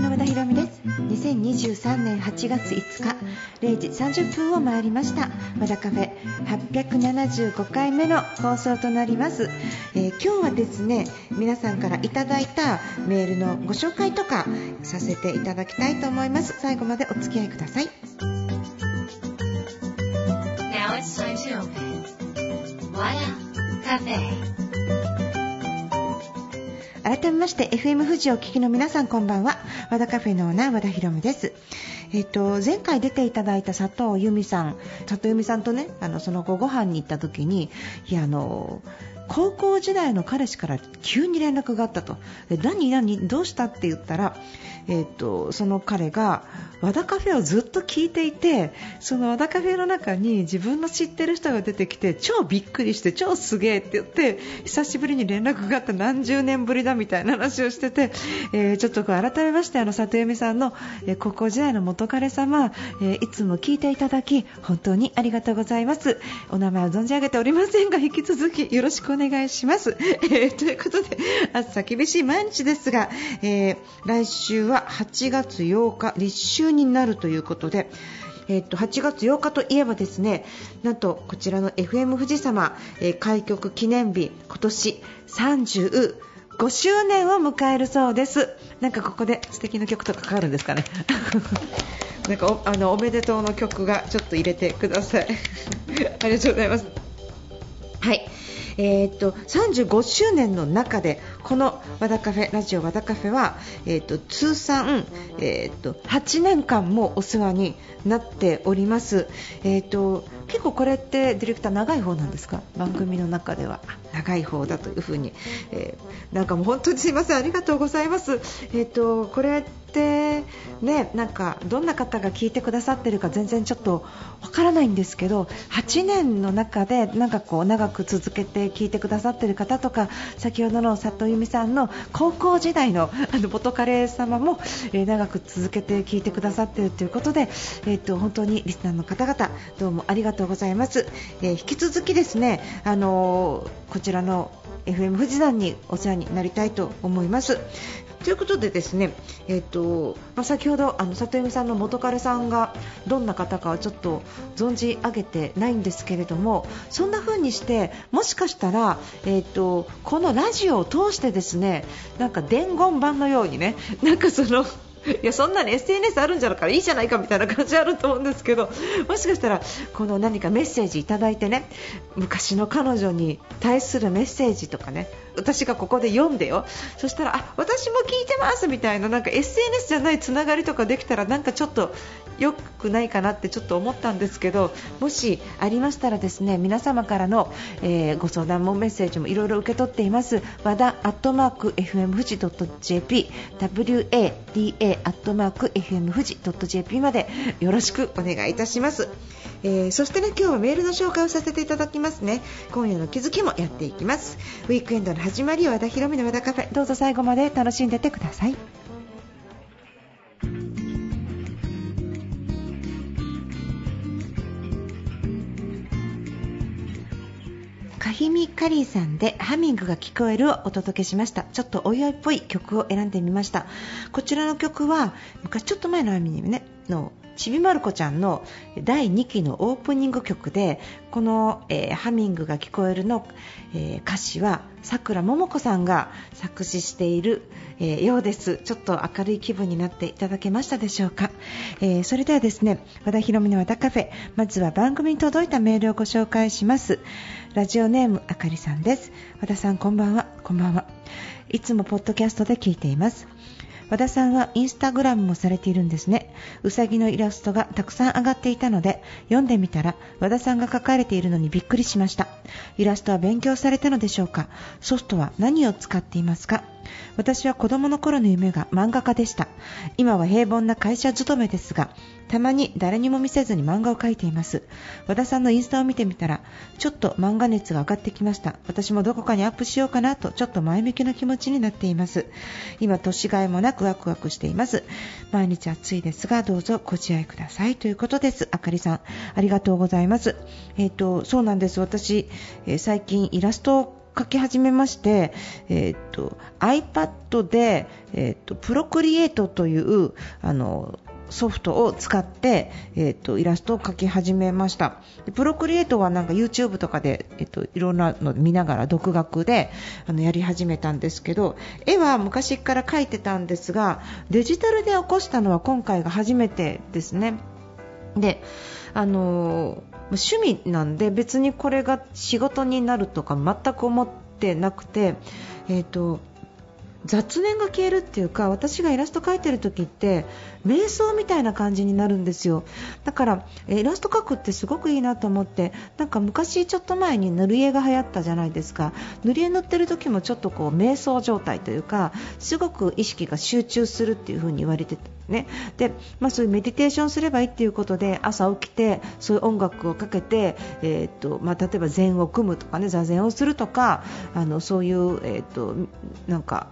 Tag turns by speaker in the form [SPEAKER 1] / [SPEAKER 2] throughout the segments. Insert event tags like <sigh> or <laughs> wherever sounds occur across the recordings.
[SPEAKER 1] 家の和田博美です。2023年8月5日0時30分を回りました。和田カフェ875回目の放送となります、えー、今日はですね皆さんからいただいたメールのご紹介とかさせていただきたいと思います。最後までお付き合いください。Now it's time to open 和田カフェ。改めまして FM 富士を聞きの皆さんこんばんは。和田カフェのオーナー和田博美です。えっと、前回出ていただいた佐藤由美さん佐藤由美さんとねあのその後ご飯に行った時にいやあの高校時代の彼氏から急に連絡があったと。何何どうしたって言ったらえーと、その彼が和田カフェをずっと聞いていてその和田カフェの中に自分の知ってる人が出てきて超びっくりして超すげえって言って久しぶりに連絡があった。何十年ぶりだみたいな話をしてて、えー、ちょっと改めましてあの里由美さんの、えー、高校時代の元彼様、えー、いつも聞いていただき本当にありがとうございます。お名前は存じ上げておりませんが引き続きよろしくお願い願いします、<laughs> えー、ということで暑さ厳しい毎日ですが、えー来週は8月8日立秋になるということでえっと8月8日といえばですねなんとこちらの FM 富士様、えー、開局記念日今年35周年を迎えるそうです。なんかここで素敵な曲とかかかるんですかね？<laughs> なんかおあのおめでとうの曲がちょっと入れてください。<laughs> ありがとうございます。はい。えー、っと35周年の中でこの和田カフェラジオ和田カフェは、えー、っと通算、えー、っと8年間もお世話になっております。えー、と結構これってディレクター長い方なんですか？番組の中では長い方だというふうに、えー、なんかもう本当にすいませんありがとうございます。えー、とこれってねなんかどんな方が聞いてくださってるか全然ちょっとわからないんですけど8年の中でなんかこう長く続けて聞いてくださってる方とか先ほどの佐藤由美さんの高校時代のあの元カレ様も、えー、長く続けて聞いてくださっているということで、えーと、本当にリスナーの方々どうもありがとうございます、え、引き続きですね、あの、こちらの FM 富士山にお世話になりたいと思います。ということでですね、えーとまあ、先ほどあの里弓さんの元彼さんがどんな方かはちょっと存じ上げてないんですけれどもそんな風にしてもしかしたら、えーとこのラジオを通してですねなんか伝言版のようにねなんかそのいやそんなに SNS あるんじゃなからいいじゃないかみたいな感じあると思うんですけど。もしかしたらこの何かメッセージいただいてね。昔の彼女に対するメッセージとかね。私がここで読んでよ。そしたらあ私も聞いてますみたいななんか SNS じゃないつながりとかできたらなんかちょっと良くないかなってちょっと思ったんですけどもしありましたらですね皆様からの、えー、ご相談もメッセージもいろいろ受け取っています。和田アットマーク FM 富士 .jp WADA アットマーク FM 富士 .jp までよろしくお願いいたします、えー、そしてね今日はメールの紹介をさせていただきますね。今夜の気づきもやっていきます。ウィークエンドの始まり和田博美の和田カフェ。どうぞ最後まで楽しんでてください。カヒミカリーさんでハミングが聞こえるをお届けしました。ちょっとお祝いっぽい曲を選んでみました。こちらの曲は昔ちょっと前のアニメねのちびまる子ちゃんの第2期のオープニング曲でこの、えー、ハミングが聞こえるの、えー、歌詞はさくらももこさんが作詞している、えー、ようです。ちょっと明るい気分になっていただけましたでしょうか、えそれではですね和田博美の和田カフェまずは番組に届いたメールをご紹介します。ラジオネームあかりさんです。和田さんこんばんは。こんばんは。いつもポッドキャストで聞いています。和田さんはインスタグラムもされているんですね。うさぎのイラストがたくさん上がっていたので読んでみたら和田さんが書かれているのにびっくりしました。イラストは勉強されたのでしょうか？ソフトは何を使っていますか？私は子供の頃の夢が漫画家でした。今は平凡な会社勤めですがたまに誰にも見せずに漫画を描いています。和田さんのインスタを見てみたらちょっと漫画熱が上がってきました。私もどこかにアップしようかなとちょっと前向きな気持ちになっています。今年がいもなくワクワクしています。毎日暑いですがどうぞご自愛ください。ということです。あかりさんありがとうございます。えっ、ー、とそうなんです。私、えー、最近イラストを描き始めまして、えーと、iPad で、えーと、プロクリエイトというあのソフトを使って、えーと、イラストを描き始めました。プロクリエイトはなんか YouTube とかで、えーと、いろんなの見ながら独学であのやり始めたんですけど絵は昔から描いてたんですがデジタルで起こしたのは今回が初めてですね。であの趣味なんで別にこれが仕事になるとか全く思ってなくて、えーと雑念が消えるっていうか私がイラスト描いてる時って瞑想みたいな感じになるんですよ。だからイラスト描くってすごくいいなと思ってなんか昔ちょっと前に塗り絵が流行ったじゃないですか。塗り絵塗ってる時もちょっとこう瞑想状態というかすごく意識が集中するっていう風に言われてね。でまあ、そういうメディテーションすればいいっていうことで朝起きてそういう音楽をかけて、えーとまあ、例えば禅を組むとかね座禅をするとかあのそういう、えーとなんか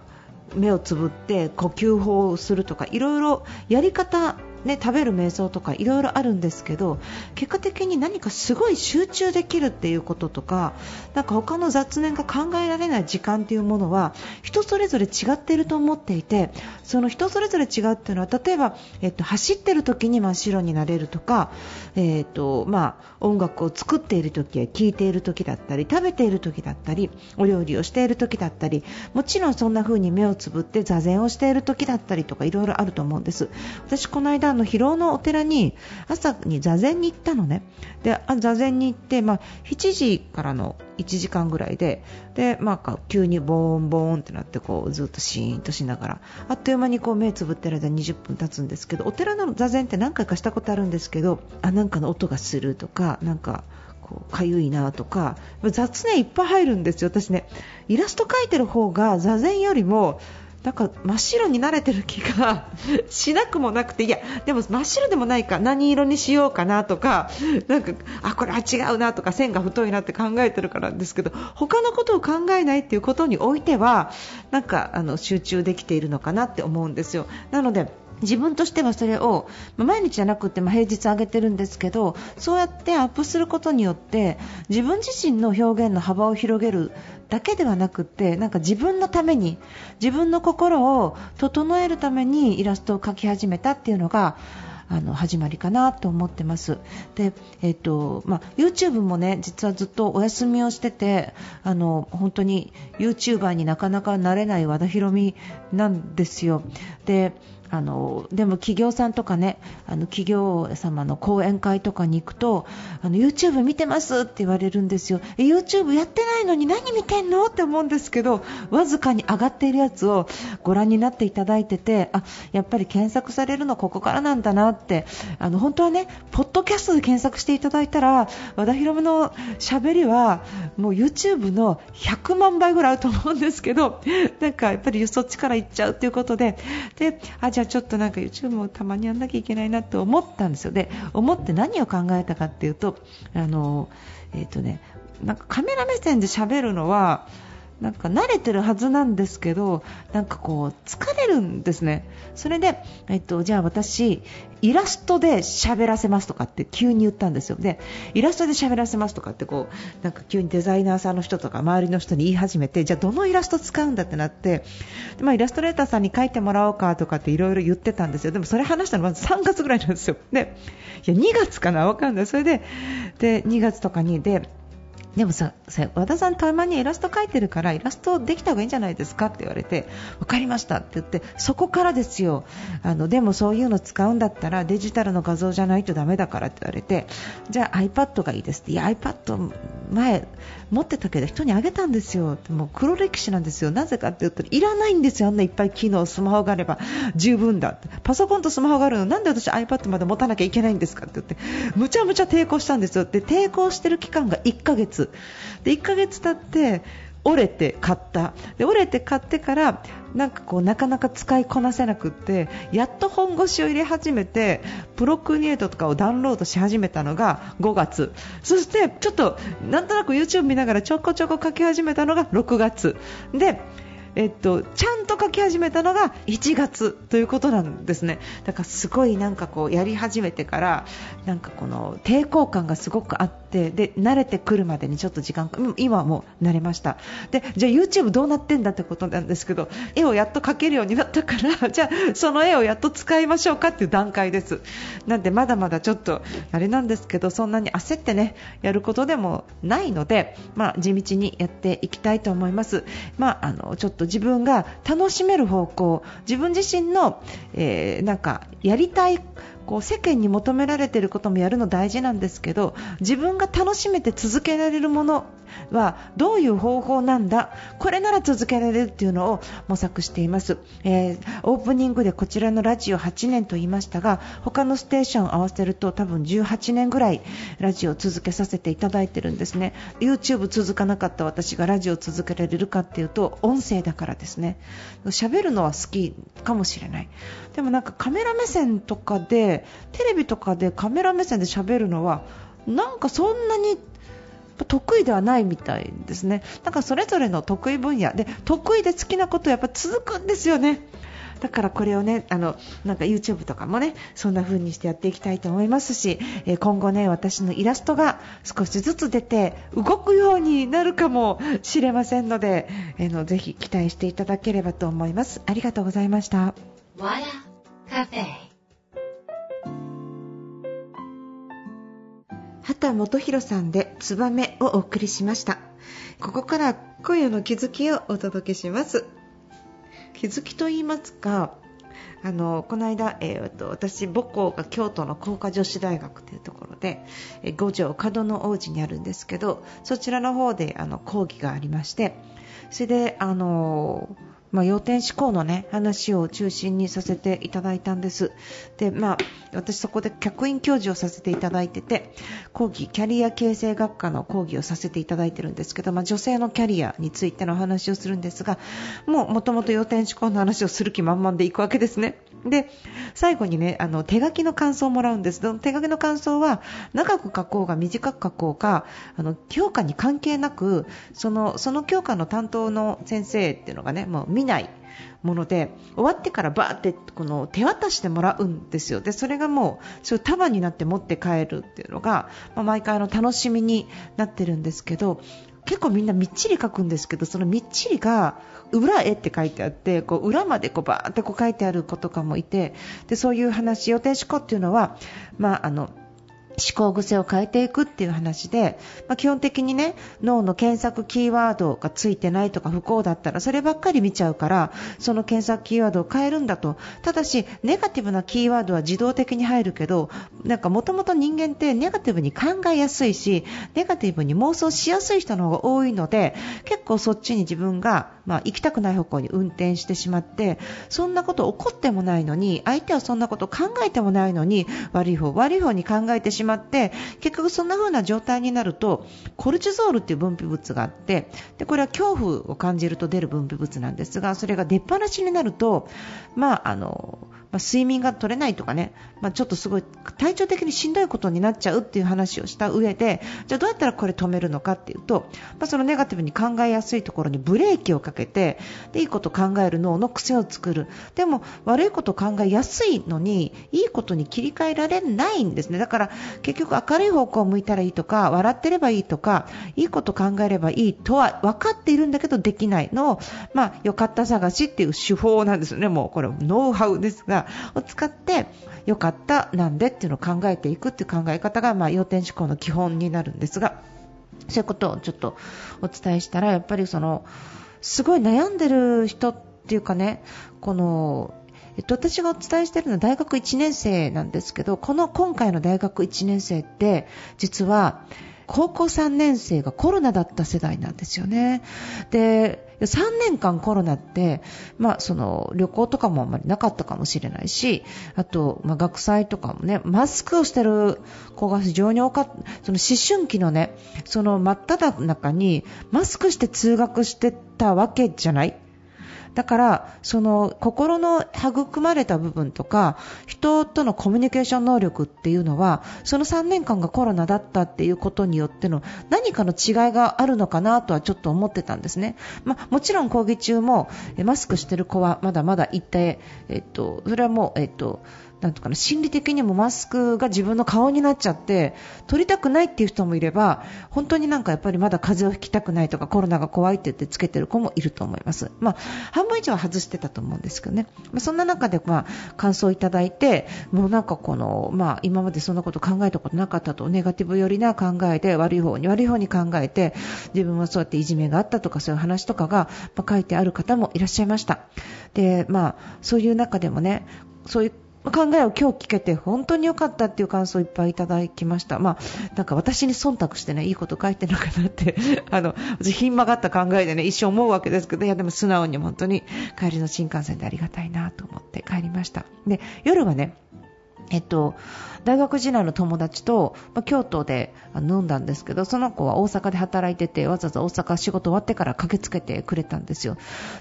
[SPEAKER 1] 目をつぶって呼吸法をするとかいろいろやり方ね、食べる瞑想とかいろいろあるんですけど結果的に何かすごい集中できるっていうこととかなんか他の雑念が考えられない時間っていうものは人それぞれ違っていると思っていてその人それぞれ違うっていうのは例えば、えっと、走ってる時に真っ白になれるとか、えっとまあ、音楽を作っている時や聴いている時だったり食べている時だったりお料理をしている時だったりもちろんそんな風に目をつぶって座禅をしている時だったりとかいろいろあると思うんです。私この間あの広尾のお寺に朝に座禅に行ったのね。で座禅に行って、まあ、7時からの1時間ぐらいでで、まあ、急にボーンボーンってなってこうずっとシーンとしながらあっという間にこう目つぶってる間20分経つんですけどお寺の座禅って何回かしたことあるんですけどあなんかの音がするとかなんかかゆいなとか雑念いっぱい入るんですよ、私ね。イラスト描いてる方が座禅よりもなんか真っ白に慣れてる気が <laughs> しなくもなくていやでも真っ白でもないか何色にしようかなとかなんかあこれは違うなとか線が太いなって考えてるからですけど他のことを考えないっていうことにおいてはなんかあの集中できているのかなって思うんですよ。なので自分としてはそれを、ま毎日じゃなくても平日上げてるんですけどそうやってアップすることによって自分自身の表現の幅を広げるだけではなくてなんか自分のために自分の心を整えるためにイラストを描き始めたっていうのがあの始まりかなと思ってます。で、えっ、とまあ、YouTube もね実はずっとお休みをしててあの本当に YouTuber になかなかなれない和田博美なんですよ。であのでも企業さんとかねあの企業様の講演会とかに行くとあの YouTube 見てますって言われるんですよ。YouTube やってないのに何見てんのって思うんですけどわずかに上がっているやつをご覧になっていただいててあやっぱり検索されるのここからなんだなってあの本当はねポッドキャストで検索していただいたら和田博美のしゃべりはもう YouTube の100万倍ぐらいあると思うんですけどなんかやっぱりそっちから行っちゃうということでであじゃゃあちょっとなんか YouTube もたまにやんなきゃいけないなと思ったんですよ。で思って何を考えたかっていうとあの、えーとね、なんかカメラ目線で喋るのはなんか慣れてるはずなんですけどなんかこう疲れるんですね。それで、えっと、じゃあ私イラストで喋らせますとかって急に言ったんですよ。でイラストで喋らせますとかってこうなんか急にデザイナーさんの人とか周りの人に言い始めてじゃあどのイラスト使うんだってなってで、まあ、イラストレーターさんに書いてもらおうかとかっていろいろ言ってたんですよ。でもそれ話したのまず3月ぐらいなんですよ。でいや2月かな？わかんない。それでで2月とかにででもさ和田さん、たまにイラスト描いてるからイラストできた方がいいんじゃないですかって言われて分かりましたって言ってそこからですよ。あのでもそういうの使うんだったらデジタルの画像じゃないとダメだからって言われてじゃあ iPad がいいですって。いや iPad 前持ってたけど人にあげたんですよ。もう黒歴史なんですよ。なぜかって言ったらいらないんですよ。あんないっぱい機能スマホがあれば。十分だ。パソコンとスマホがあるの。なんで私 iPad まで持たなきゃいけないんですかって言って。むちゃむちゃ抵抗したんですよ。で抵抗してる期間が1ヶ月。で1ヶ月経って折れて買った。で折れて買ってからなんかこうなかなか使いこなせなくってやっと本腰を入れ始めてプロクリエイトとかをダウンロードし始めたのが5月。そしてちょっとなんとなく YouTube 見ながらちょこちょこ書き始めたのが6月。でえっと、ちゃんと書き始めたのが1月ということなんですね。だからすごいなんかこうやり始めてからなんかこの抵抗感がすごくあってってで慣れてくるまでにちょっと時間今はもう慣れました。でじゃあ YouTube どうなってんだってことなんですけど絵をやっと描けるようになったから <laughs> じゃあその絵をやっと使いましょうかっていう段階です。なんでまだまだちょっとあれなんですけどそんなに焦ってねやることでもないので、まあ、地道にやっていきたいと思います、まあ、あのちょっと自分が楽しめる方向自分自身の、えー、なんかやりたいこう世間に求められていることもやるの大事なんですけど自分が楽しめて続けられるものはどういう方法なんだこれなら続けられるっていうのを模索しています、えー、オープニングでこちらのラジオ8年と言いましたが他のステーション合わせると多分18年ぐらいラジオを続けさせていただいてるんですね。YouTube 続かなかった私がラジオを続けられるかっていうと音声だからですね。喋るのは好きかもしれない。でもなんかカメラ目線とかでテレビとかでカメラ目線で喋るのはなんかそんなに得意ではないみたいですね。だからそれぞれの得意分野で得意で好きなことやっぱ続くんですよね。だからこれをねあのなんか YouTube とかもねそんな風にしてやっていきたいと思いますし、え今後ね私のイラストが少しずつ出て動くようになるかもしれませんので、えのぜひ期待していただければと思います。ありがとうございました。畑元博さんでツバメをお送りしました。ここから今夜の気づきをお届けします。気づきと言いますかあのこの間、えー、と私母校が京都の工科女子大学というところで、え五条門の王子にあるんですけどそちらの方であの講義がありましてそれであのーまあ、要点思考の、ね、話を中心にさせていただいたんです。で、まあ、私そこで客員教授をさせていただいてて、講義、キャリア形成学科の講義をさせていただいてるんですけど、まあ、女性のキャリアについての話をするんですが、もう元々要点思考の話をする気満々でいくわけですね。で、最後にね、あの、手書きの感想をもらうんです。手書きの感想は、長く書こうが短く書こうか、あの、教科に関係なく、その、その教科の担当の先生っていうのがね、もう見ないもので終わってからバーってこの手渡してもらうんですよ。でそれがもうそう束になって持って帰るっていうのが、まあ、毎回の楽しみになってるんですけど結構みんなみっちり書くんですけどそのみっちりが裏絵って書いてあってこう裏までこうバーってこう書いてある子とかもいてでそういう話予定思考っていうのは、まあ、あの思考癖を変えていくっていう話で、まあ、基本的にね脳の検索キーワードがついてないとか不幸だったらそればっかり見ちゃうからその検索キーワードを変えるんだと。ただしネガティブなキーワードは自動的に入るけどなんかもともと人間ってネガティブに考えやすいしネガティブに妄想しやすい人の方が多いので結構そっちに自分が、まあ、行きたくない方向に運転してしまってそんなこと起こってもないのに相手はそんなこと考えてもないのに悪い方悪い方に考えてしまう。って結局そんな風な状態になるとコルチゾールっていう分泌物があってでこれは恐怖を感じると出る分泌物なんですがそれが出っ放しになると、まああのまあ、睡眠が取れないとかね、まあ、ちょっとすごい体調的にしんどいことになっちゃうっていう話をした上でじゃあどうやったらこれ止めるのかっていうと、まあ、そのネガティブに考えやすいところにブレーキをかけてでいいこと考える脳の癖を作る。でも悪いこと考えやすいのにいいことに切り替えられないんですね。だから結局明るい方向を向いたらいいとか笑ってればいいとかいいこと考えればいいとは分かっているんだけどできないのを、まあ、よかった探しっていう手法なんですよね。もうこれノウハウですが。を使ってよかったなんでっていうのを考えていくっていう考え方が、まあ、要点思考の基本になるんですがそういうことをちょっとお伝えしたらやっぱりそのすごい悩んでる人っていうかねこのえっと、私がお伝えしているのは大学1年生なんですけどこの今回の大学1年生って実は高校3年生がコロナだった世代なんですよね。で3年間コロナって、まあ、その旅行とかもあんまりなかったかもしれないしあと、まあ、学祭とかもねマスクをしてる子が非常に多かった。その思春期のねその真っ只中にマスクして通学してたわけじゃない。だからその心の育まれた部分とか人とのコミュニケーション能力っていうのはその3年間がコロナだったっていうことによっての何かの違いがあるのかなとはちょっと思ってたんですね、まあ、もちろん講義中もマスクしてる子はまだまだいて、えっと、それはもう、えっとなんとかな心理的にもマスクが自分の顔になっちゃって取りたくないっていう人もいれば本当になんかやっぱりまだ風邪をひきたくないとかコロナが怖いって言ってつけてる子もいると思います。まあ、半分以上は外してたと思うんですけどね。まあ、そんな中でまあ感想をいただいてもうなんかこの、まあ、今までそんなこと考えたことなかったとネガティブ寄りな考えで悪い方に悪い方に考えて自分はそうやっていじめがあったとかそういう話とかが、まあ、書いてある方もいらっしゃいました。でまあ、そういう中でもねそういう考えを今日聞けて本当に良かったっていう感想をいっぱいいただきました。まあ、なんか私に忖度してね、いいこと書いてるのかなって、<laughs> あの、私ひん曲がった考えでね、一生思うわけですけど、いやでも素直に本当に帰りの新幹線でありがたいなと思って帰りました。で、夜はね、えっと、大学時代の友達と、まあ、京都で飲んだんですけどその子は大阪で働いててわざわざ大阪仕事終わってから駆けつけてくれたんですよ。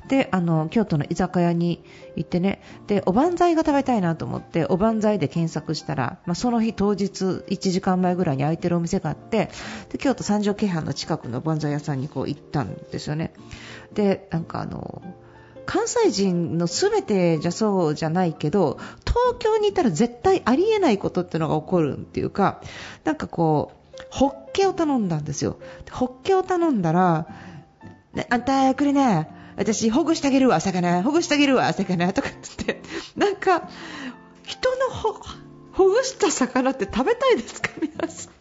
[SPEAKER 1] であの京都の居酒屋に行ってねでおばんざいが食べたいなと思っておばんざいで検索したら、まあ、その日当日1時間前ぐらいに開いてるお店があってで京都三条京阪の近くのおばんざい屋さんにこう行ったんですよね。でなんかあの関西人の全てじゃそうじゃないけど東京にいたら絶対ありえないことっていうのが起こるっていうかなんかこうホッケを頼んだんですよ。ホッケを頼んだらねあんたくれね私ほぐしてあげるわ魚ほぐしてあげるわ魚とかって。なんか人のほほぐした魚って食べたいですか？皆さん。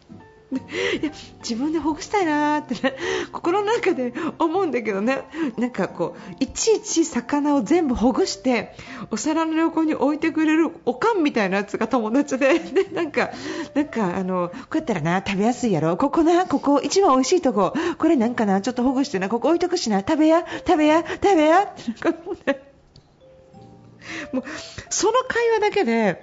[SPEAKER 1] いや自分でほぐしたいなって、ね、心の中で思うんだけどね。なんかこういちいち魚を全部ほぐしてお皿の横に置いてくれるおかんみたいなやつが友達で。<laughs> でなんかなんかあのこうやったらな食べやすいやろ。ここなここ一番美味しいとこ。これなんかなちょっとほぐしてな。ここ置いとくしな。食べや食べや食べや。ってなんかもうその会話だけで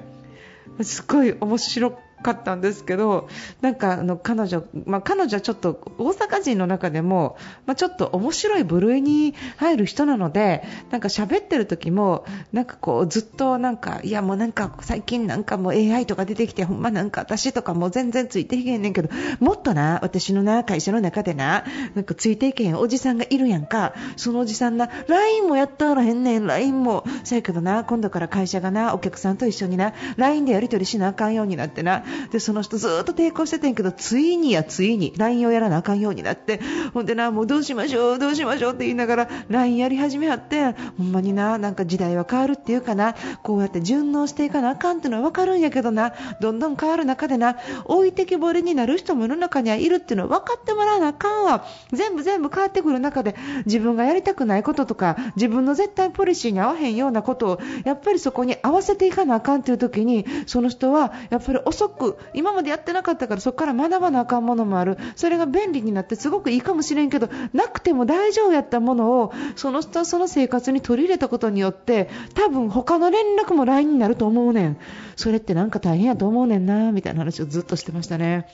[SPEAKER 1] すごい面白かったんですけどなんかあの彼女、まあ、彼女はちょっと大阪人の中でも、まあ、ちょっと面白い部類に入る人なのでなんか喋ってる時もなんかこうずっとなんかいやもうなんか最近なんかもう AI とか出てきてほんまなんか私とかもう全然ついていけんねんけどもっとな私のな会社の中でななんかついていけへんおじさんがいるやんか。そのおじさんな LINE もやったらへんねん。LINE もせやけどな今度から会社がなお客さんと一緒にな LINE でやり取りしなあかんようになってなでその人ずっと抵抗しててんけどついにやついに LINE をやらなあかんようになってほんでなもうどうしましょうどうしましょうって言いながら LINE やり始めはってほんまにななんか時代は変わるっていうかなこうやって順応していかなあかんっていうのは分かるんやけどなどんどん変わる中でな置いてきぼりになる人も世の中にはいるっていうのは分かってもらわなあかんわ。全部全部変わってくる中で自分がやりたくないこととか自分の絶対ポリシーに合わへんようなことをやっぱりそこに合わせていかなあかんという時にその人はやっぱり遅く今までやってなかったからそこから学ばなあかんものもあるそれが便利になってすごくいいかもしれんけどなくても大丈夫やったものをその人その生活に取り入れたことによって多分他の連絡も LINE になると思うねんそれってなんか大変やと思うねんなみたいな話をずっとしてましたね。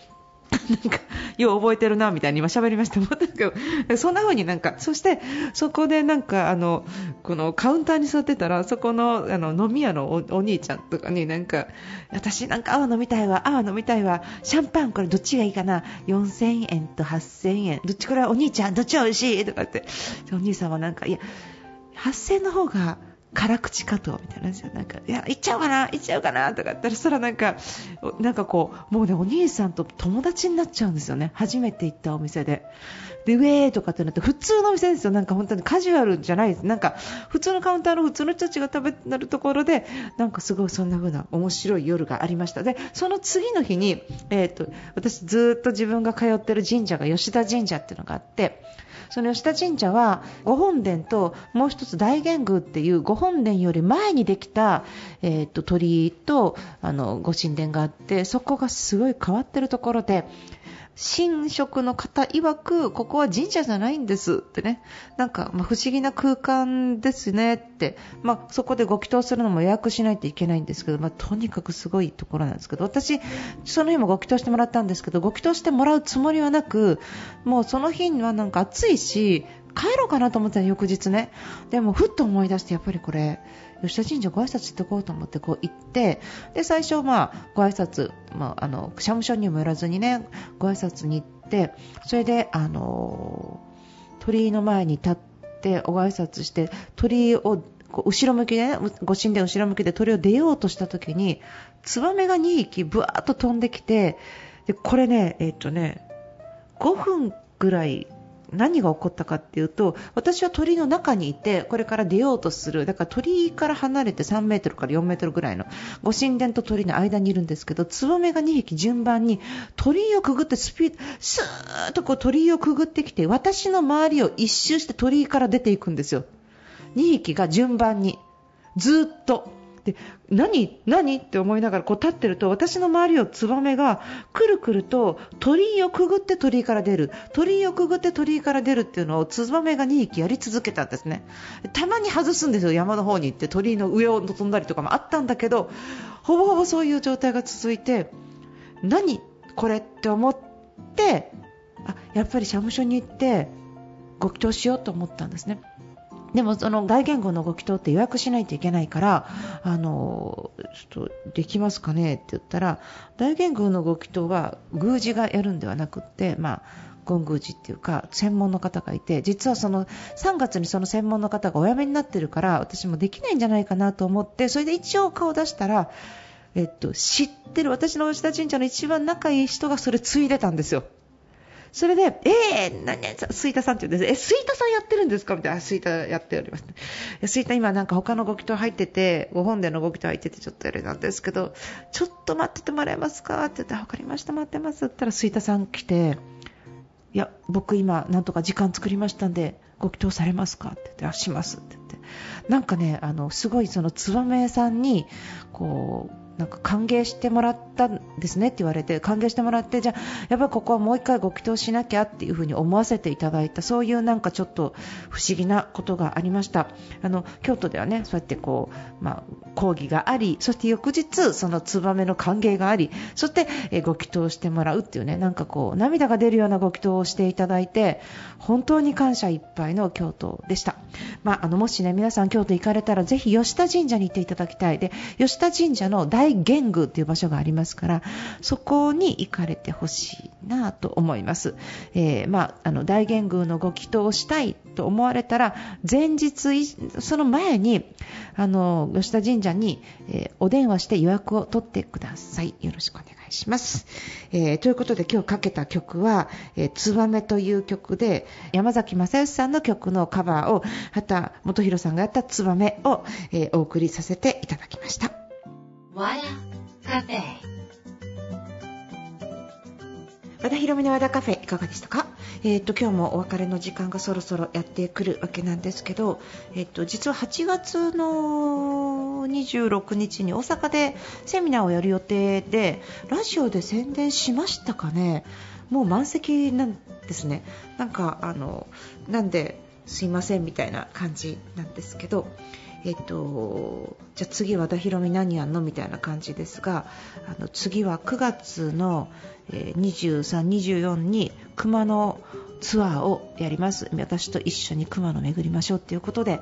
[SPEAKER 1] なんか、よう覚えてるな、みたいに今喋りました。もんかそんな風になんか、そして、そこでなんか、あの、このカウンターに座ってたら、そこの、あの、飲み屋のお兄ちゃんとかになんか、私なんか泡飲みたいわ、泡飲みたいわ、シャンパンこれどっちがいいかな、4000円と8000円、どっちこれはお兄ちゃん、どっちが美味しい？とかって、お兄さんはなんか、いや、8000円の方が、辛口加藤みたいなですよ。なんか、いや、行っちゃうかな行っちゃうかなとか言ったら、そしたらなんか、なんかこう、もうね、お兄さんと友達になっちゃうんですよね。初めて行ったお店で。で、ウェーとかってなって、普通のお店ですよ。なんか本当にカジュアルじゃないです。なんか、普通のカウンターの普通の人たちが食べてるところで、なんかすごいそんな風な面白い夜がありました。で、その次の日に、えっ、ー、と、私ずっと自分が通ってる神社が吉田神社っていうのがあって、その吉田神社は御本殿ともう一つ大元宮っていう御本殿より前にできた、えー、と鳥居とあの御神殿があってそこがすごい変わってるところで神職の方曰く、ここは神社じゃないんです。ってね、なんか、不思議な空間ですね。って、まあ、そこでご祈祷するのも予約しないといけないんですけど、まあ、とにかくすごいところなんですけど、私、その日もご祈祷してもらったんですけど、ご祈祷してもらうつもりはなく、もうその日にはなんか暑いし、帰ろうかなと思ったら翌日ね。でも、ふっと思い出して、やっぱりこれ、吉田神社ご挨拶行ってこうと思ってこう行ってで最初、まあ、ご挨拶、まあ、あの社務所にも寄らずにねご挨拶に行ってそれで、あの鳥居の前に立ってお挨拶して鳥居を後ろ向きで、ね、ご神殿後ろ向きで鳥を出ようとした時にツバメが2匹ぶわーっと飛んできてでこれね、えっとね5分ぐらい何が起こったかっていうと私は鳥の中にいてこれから出ようとする。だから鳥から離れて3メートルから4メートルぐらいのご神殿と鳥の間にいるんですけどツバメが2匹順番に鳥居をくぐってスピースーッとこう鳥居をくぐってきて私の周りを一周して鳥居から出ていくんですよ。2匹が順番に。ずっと。で何何って思いながらこう立ってると私の周りをツバメがくるくると鳥居をくぐって鳥居から出る。鳥居をくぐって鳥居から出るっていうのをツバメが2匹やり続けたんですね。たまに外すんですよ。山の方に行って鳥居の上を飛んだりとかもあったんだけどほぼほぼそういう状態が続いて何？これって思ってあやっぱり社務所に行ってご祈祷しようと思ったんですね。でもその外言語のご祈祷って予約しないといけないから、あの、ちょっとできますかねって言ったら、大言語のご祈祷は宮司がやるんではなくって、まあ、権宮寺っていうか専門の方がいて実はその3月にその専門の方がお辞めになってるから私もできないんじゃないかなと思ってそれで一応顔を出したら、えっと、知ってる私の吉田神社の一番仲いい人がそれ継いでたんですよ。それで、えー、何、スイタさんって言うんです。え、スイタさんやってるんですか？みたいな。スイタやっております、ね。スイタ今なんか他のご祈祷入ってて、ご本殿のご祈祷入っててちょっとあれなんですけど、ちょっと待っててもらえますか？って言ったら、わかりました、待ってます。って言ったらスイタさん来て、いや、僕今なんとか時間作りましたんで、ご祈祷されますか？って言って、あ、しますって言って。なんかね、あの、すごいそのツバメさんに、こう、なんか歓迎してもらったんですねって言われて歓迎してもらってじゃあやっぱりここはもう1回ご祈祷しなきゃっていうふに思わせていただいたそういうなんかちょっと不思議なことがありました。あの京都ではねそうやってこう、まあ、講義がありそして翌日そのツバメの歓迎がありそして、えご祈祷してもらうっていうねなんかこう涙が出るようなご祈祷をしていただいて本当に感謝いっぱいの京都でした、まあ、あのもしね皆さん京都行かれたらぜひ吉田神社に行っていただきたい。で吉田神社の大大玄宮という場所がありますからそこに行かれてほしいなと思います、えー、まあ、あの大玄宮のご祈祷をしたいと思われたら前日その前にあの吉田神社に、えー、お電話して予約を取ってください。よろしくお願いします、えー、ということで今日かけた曲は「えー、ツバメ」という曲で山崎正義さんの曲のカバーを畑元博さんがやった「ツバメを」えお送りさせていただきました。和田カフェ和田博美の和田カフェいかがでしたか？えっ、ー、と今日もお別れの時間がそろそろやってくるわけなんですけど、えっ、ー、と実は8月の26日に大阪でセミナーをやる予定でラジオで宣伝しましたかね？もう満席なんですね。なんかあのなんですいませんみたいな感じなんですけど。えっと、じゃ次和田博美何やんのみたいな感じですがあの次は9月の、えー、23、24に熊野ツアーをやります。私と一緒に熊野巡りましょうということで、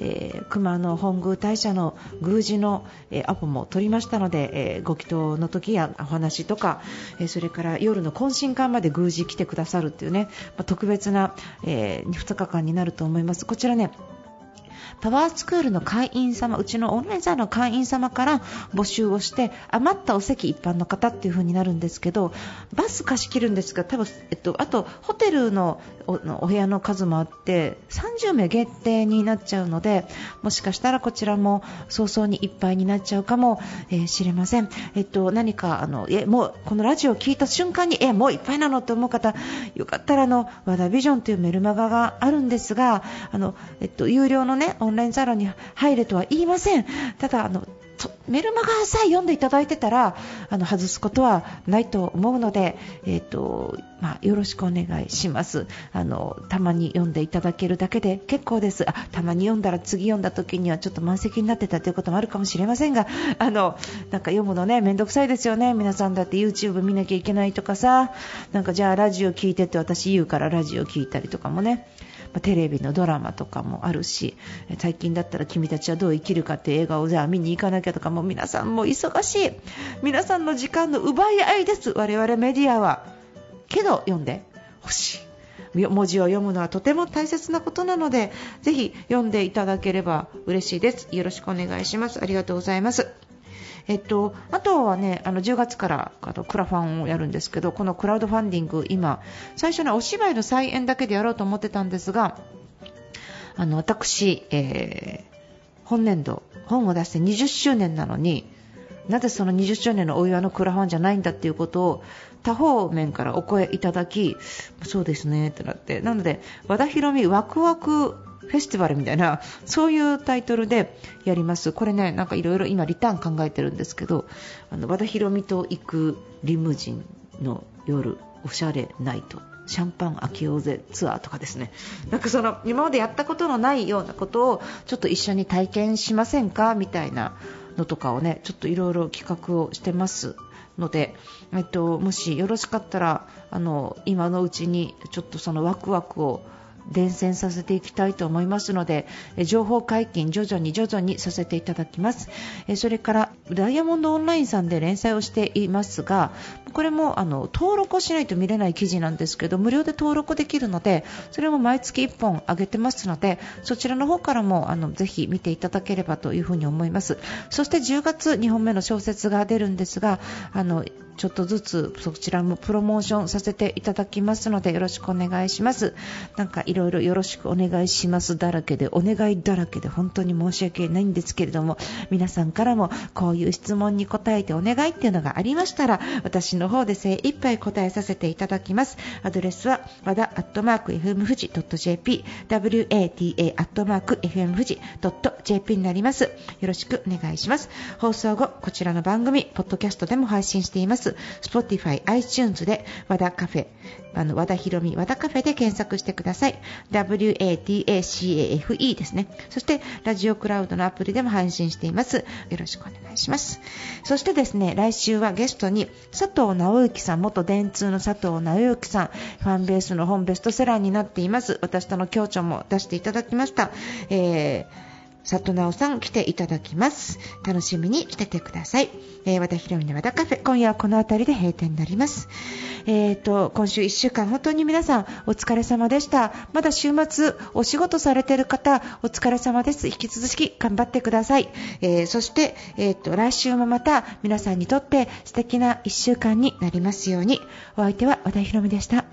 [SPEAKER 1] えー、熊野本宮大社の宮司の、えー、アポも取りましたので、えー、ご祈祷の時やお話とか、え、それから夜の懇親会まで宮司来てくださるというね、まあ、特別な、え、2日間になると思います。こちらねパワースクールの会員様うちのオンラインサロンの会員様から募集をして余ったお席一般の方っていう風になるんですけどバス貸し切るんですが多分、えっと、あとホテルのお部屋の数もあって30名限定になっちゃうのでもしかしたらこちらも早々にいっぱいになっちゃうかもしれません、えっと、何かあのえもうこのラジオを聞いた瞬間にえもういっぱいなのと思う方よかったらあの和田ビジョンというメルマガがあるんですがあの、えっと、有料のねオンラインサロンに入れとは言いません。ただあのメルマガさえ読んでいただいてたらあの外すことはないと思うので、えーとまあ、よろしくお願いします。あのたまに読んでいただけるだけで結構です。あたまに読んだら次読んだ時にはちょっと満席になってたということもあるかもしれませんがあのなんか読むのねめんどくさいですよね。皆さんだって YouTube 見なきゃいけないとかさ。なんかじゃあラジオ聞いてって私言うからラジオ聞いたりとかもね。まテレビのドラマとかもあるし最近だったら君たちはどう生きるかっていう映画をじゃあ見に行かなきゃとかも皆さんも忙しい。皆さんの時間の奪い合いです。我々メディアは。けど読んで。ほしい。文字を読むのはとても大切なことなのでぜひ読んでいただければ嬉しいです。よろしくお願いします。ありがとうございます。えっと、あとはね、あの10月からあのクラファンをやるんですけど、このクラウドファンディング、今、最初にお芝居の再演だけでやろうと思ってたんですが、あの私、えー、本年度、本を出して20周年なのに、なぜその20周年のお祝いのクラファンじゃないんだっていうことを他方面からお声いただきそうですねってなって。なので和田博美ワクワクフェスティバルみたいなそういうタイトルでやります。これねなんかいろいろ今リターン考えてるんですけどあの和田博美と行くリムジンの夜おしゃれナイトシャンパン開けようぜツアーとかですねなんかその今までやったことのないようなことをちょっと一緒に体験しませんか？みたいなのとかをねちょっといろいろ企画をしてますので、えっと、もしよろしかったらあの今のうちにちょっとそのワクワクを伝染させていきたいと思いますので情報解禁徐々に徐々にさせていただきます。それからダイヤモンドオンラインさんで連載をしていますがこれもあの登録をしないと見れない記事なんですけど無料で登録できるのでそれも毎月1本上げてますのでそちらの方からもあのぜひ見ていただければというふうに思います。そして10月2本目の小説が出るんですがあのちょっとずつそちらもプロモーションさせていただきますのでよろしくお願いします。なんかいろいろよろしくお願いしますだらけでお願いだらけで本当に申し訳ないんですけれども皆さんからもこういう質問に答えてお願いっていうのがありましたら私の方で精一杯答えさせていただきます。アドレスは和田アットマーク FM 富士 .jp wata アットマーク FM 富士 .jp になります。よろしくお願いします。放送後こちらの番組ポッドキャストでも配信しています。。Spotify、iTunes で和田カフェ、あの和田ひろみ和田カフェで検索してください。WATACAFE ですね。そしてラジオクラウドのアプリでも配信しています。よろしくお願いします。そしてですね、来週はゲストに佐藤直之さん、元電通の佐藤直之さん、ファンベースの本ベストセラーになっています。私との共著も出していただきました。えー里直さん来ていただきます。楽しみに来ててください。えー、和田ひろみの和田カフェ、今夜はこの辺りで閉店になります。えーと、今週1週間本当に皆さんお疲れ様でした。まだ週末お仕事されてる方、お疲れ様です。引き続き頑張ってください。えー、そして、えーと、来週もまた皆さんにとって素敵な1週間になりますように。お相手は和田ひろみでした。